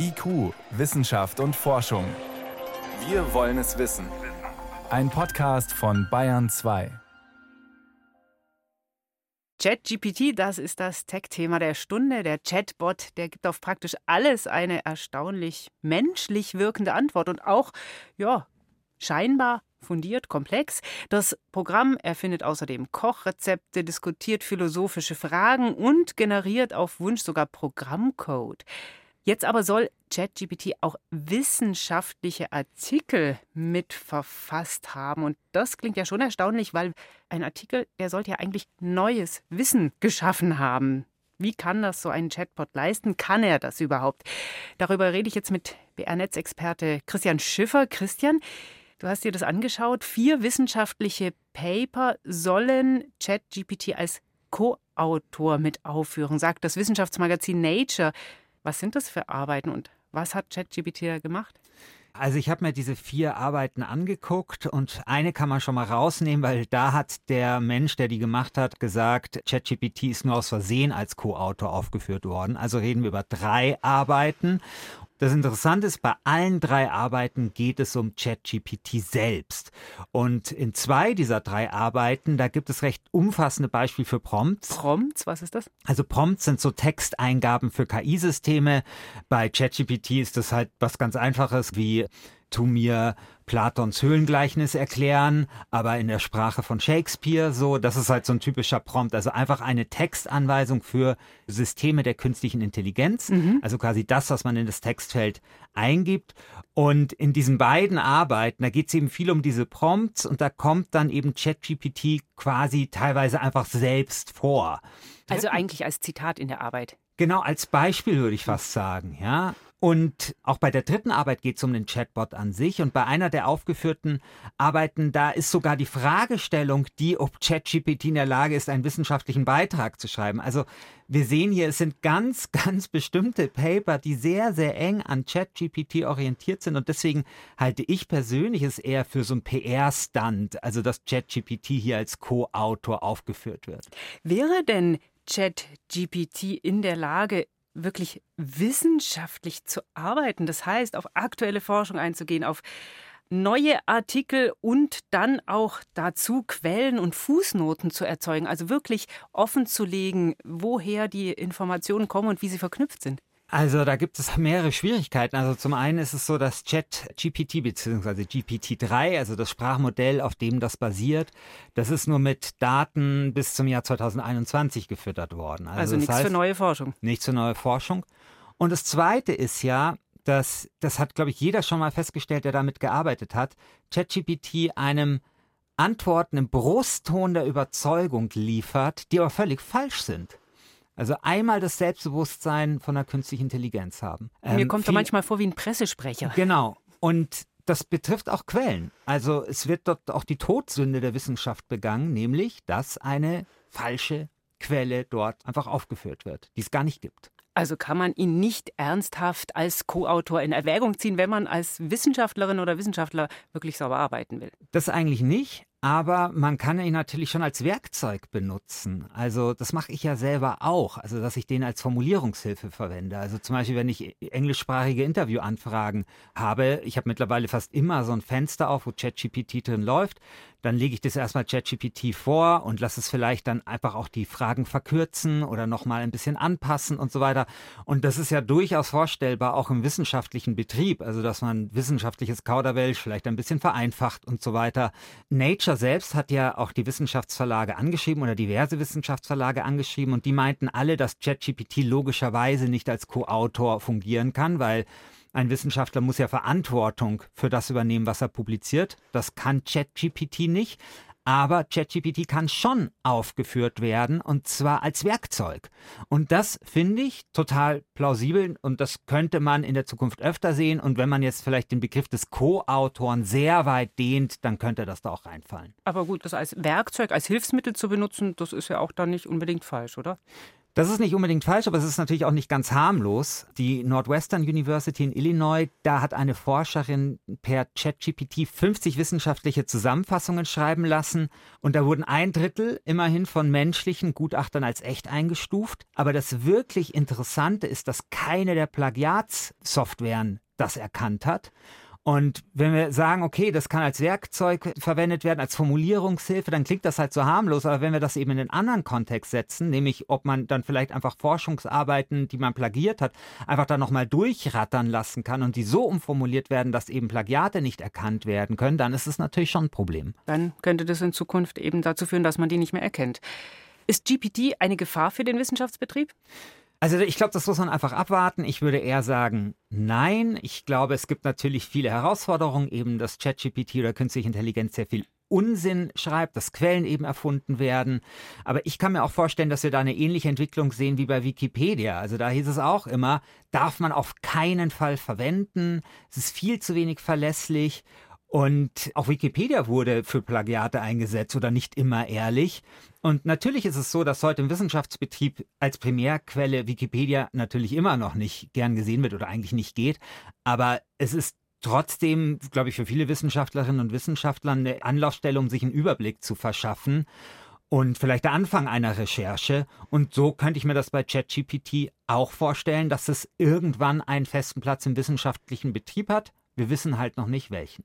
IQ, Wissenschaft und Forschung. Wir wollen es wissen. Ein Podcast von Bayern 2. ChatGPT, das ist das Tech-Thema der Stunde. Der Chatbot, der gibt auf praktisch alles eine erstaunlich menschlich wirkende Antwort und auch, ja, scheinbar fundiert, komplex. Das Programm erfindet außerdem Kochrezepte, diskutiert philosophische Fragen und generiert auf Wunsch sogar Programmcode. Jetzt aber soll ChatGPT auch wissenschaftliche Artikel mitverfasst haben. Und das klingt ja schon erstaunlich, weil ein Artikel, der sollte ja eigentlich neues Wissen geschaffen haben. Wie kann das so ein Chatbot leisten? Kann er das überhaupt? Darüber rede ich jetzt mit BR-Netz-Experte Christian Schiffer. Christian, du hast dir das angeschaut. Vier wissenschaftliche Paper sollen ChatGPT als Co-Autor mit aufführen, sagt das Wissenschaftsmagazin Nature. Was sind das für Arbeiten und was hat ChatGPT da gemacht? Also ich habe mir diese vier Arbeiten angeguckt und eine kann man schon mal rausnehmen, weil da hat der Mensch, der die gemacht hat, gesagt, ChatGPT ist nur aus Versehen als Co-Autor aufgeführt worden. Also reden wir über drei Arbeiten das Interessante ist, bei allen drei Arbeiten geht es um ChatGPT selbst. Und in zwei dieser drei Arbeiten, da gibt es recht umfassende Beispiele für Prompts. Prompts, was ist das? Also Prompts sind so Texteingaben für KI-Systeme. Bei ChatGPT ist das halt was ganz Einfaches wie tu mir Platons Höhlengleichnis erklären, aber in der Sprache von Shakespeare so. Das ist halt so ein typischer Prompt. Also einfach eine Textanweisung für Systeme der künstlichen Intelligenz. Mhm. Also quasi das, was man in das Textfeld eingibt. Und in diesen beiden Arbeiten, da geht es eben viel um diese Prompts und da kommt dann eben ChatGPT quasi teilweise einfach selbst vor. Also eigentlich als Zitat in der Arbeit. Genau, als Beispiel würde ich fast sagen, ja. Und auch bei der dritten Arbeit geht es um den Chatbot an sich. Und bei einer der aufgeführten Arbeiten, da ist sogar die Fragestellung, die, ob ChatGPT in der Lage ist, einen wissenschaftlichen Beitrag zu schreiben. Also wir sehen hier, es sind ganz, ganz bestimmte Paper, die sehr, sehr eng an ChatGPT orientiert sind. Und deswegen halte ich persönlich es eher für so ein PR-Stand, also dass ChatGPT hier als Co-Autor aufgeführt wird. Wäre denn ChatGPT in der Lage, wirklich wissenschaftlich zu arbeiten. Das heißt, auf aktuelle Forschung einzugehen, auf neue Artikel und dann auch dazu Quellen und Fußnoten zu erzeugen. Also wirklich offen zu legen, woher die Informationen kommen und wie sie verknüpft sind. Also da gibt es mehrere Schwierigkeiten. Also zum einen ist es so, dass ChatGPT bzw. GPT-3, also das Sprachmodell, auf dem das basiert, das ist nur mit Daten bis zum Jahr 2021 gefüttert worden. Also, also nichts heißt, für neue Forschung. Nichts für neue Forschung. Und das Zweite ist ja, dass, das hat, glaube ich, jeder schon mal festgestellt, der damit gearbeitet hat, ChatGPT einem Antworten im Brustton der Überzeugung liefert, die aber völlig falsch sind. Also einmal das Selbstbewusstsein von der künstlichen Intelligenz haben. Ähm, Mir kommt viel, er manchmal vor wie ein Pressesprecher. Genau. Und das betrifft auch Quellen. Also es wird dort auch die Todsünde der Wissenschaft begangen, nämlich dass eine falsche Quelle dort einfach aufgeführt wird, die es gar nicht gibt. Also kann man ihn nicht ernsthaft als Co-Autor in Erwägung ziehen, wenn man als Wissenschaftlerin oder Wissenschaftler wirklich sauber arbeiten will? Das eigentlich nicht, aber man kann ihn natürlich schon als Werkzeug benutzen. Also das mache ich ja selber auch, also dass ich den als Formulierungshilfe verwende. Also zum Beispiel, wenn ich englischsprachige Interviewanfragen habe, ich habe mittlerweile fast immer so ein Fenster auf, wo ChatGPT drin läuft, dann lege ich das erstmal ChatGPT vor und lasse es vielleicht dann einfach auch die Fragen verkürzen oder nochmal ein bisschen anpassen und so weiter. Und das ist ja durchaus vorstellbar, auch im wissenschaftlichen Betrieb, also dass man wissenschaftliches Kauderwelsch vielleicht ein bisschen vereinfacht und so weiter. Nature selbst hat ja auch die Wissenschaftsverlage angeschrieben oder diverse Wissenschaftsverlage angeschrieben und die meinten alle, dass ChatGPT logischerweise nicht als Co-Autor fungieren kann, weil ein Wissenschaftler muss ja Verantwortung für das übernehmen, was er publiziert. Das kann ChatGPT nicht. Aber ChatGPT kann schon aufgeführt werden und zwar als Werkzeug. Und das finde ich total plausibel und das könnte man in der Zukunft öfter sehen. Und wenn man jetzt vielleicht den Begriff des Co-Autoren sehr weit dehnt, dann könnte das da auch reinfallen. Aber gut, das als Werkzeug, als Hilfsmittel zu benutzen, das ist ja auch dann nicht unbedingt falsch, oder? Das ist nicht unbedingt falsch, aber es ist natürlich auch nicht ganz harmlos. Die Northwestern University in Illinois, da hat eine Forscherin per ChatGPT 50 wissenschaftliche Zusammenfassungen schreiben lassen und da wurden ein Drittel immerhin von menschlichen Gutachtern als echt eingestuft. Aber das wirklich Interessante ist, dass keine der Plagiatssoftwaren das erkannt hat. Und wenn wir sagen, okay, das kann als Werkzeug verwendet werden, als Formulierungshilfe, dann klingt das halt so harmlos. Aber wenn wir das eben in einen anderen Kontext setzen, nämlich ob man dann vielleicht einfach Forschungsarbeiten, die man plagiert hat, einfach dann nochmal durchrattern lassen kann und die so umformuliert werden, dass eben Plagiate nicht erkannt werden können, dann ist es natürlich schon ein Problem. Dann könnte das in Zukunft eben dazu führen, dass man die nicht mehr erkennt. Ist GPT eine Gefahr für den Wissenschaftsbetrieb? Also ich glaube, das muss man einfach abwarten. Ich würde eher sagen, nein. Ich glaube, es gibt natürlich viele Herausforderungen, eben dass ChatGPT oder künstliche Intelligenz sehr viel Unsinn schreibt, dass Quellen eben erfunden werden. Aber ich kann mir auch vorstellen, dass wir da eine ähnliche Entwicklung sehen wie bei Wikipedia. Also da hieß es auch immer, darf man auf keinen Fall verwenden. Es ist viel zu wenig verlässlich. Und auch Wikipedia wurde für Plagiate eingesetzt oder nicht immer ehrlich. Und natürlich ist es so, dass heute im Wissenschaftsbetrieb als Primärquelle Wikipedia natürlich immer noch nicht gern gesehen wird oder eigentlich nicht geht. Aber es ist trotzdem, glaube ich, für viele Wissenschaftlerinnen und Wissenschaftler eine Anlaufstelle, um sich einen Überblick zu verschaffen und vielleicht der Anfang einer Recherche. Und so könnte ich mir das bei ChatGPT auch vorstellen, dass es irgendwann einen festen Platz im wissenschaftlichen Betrieb hat. Wir wissen halt noch nicht welchen.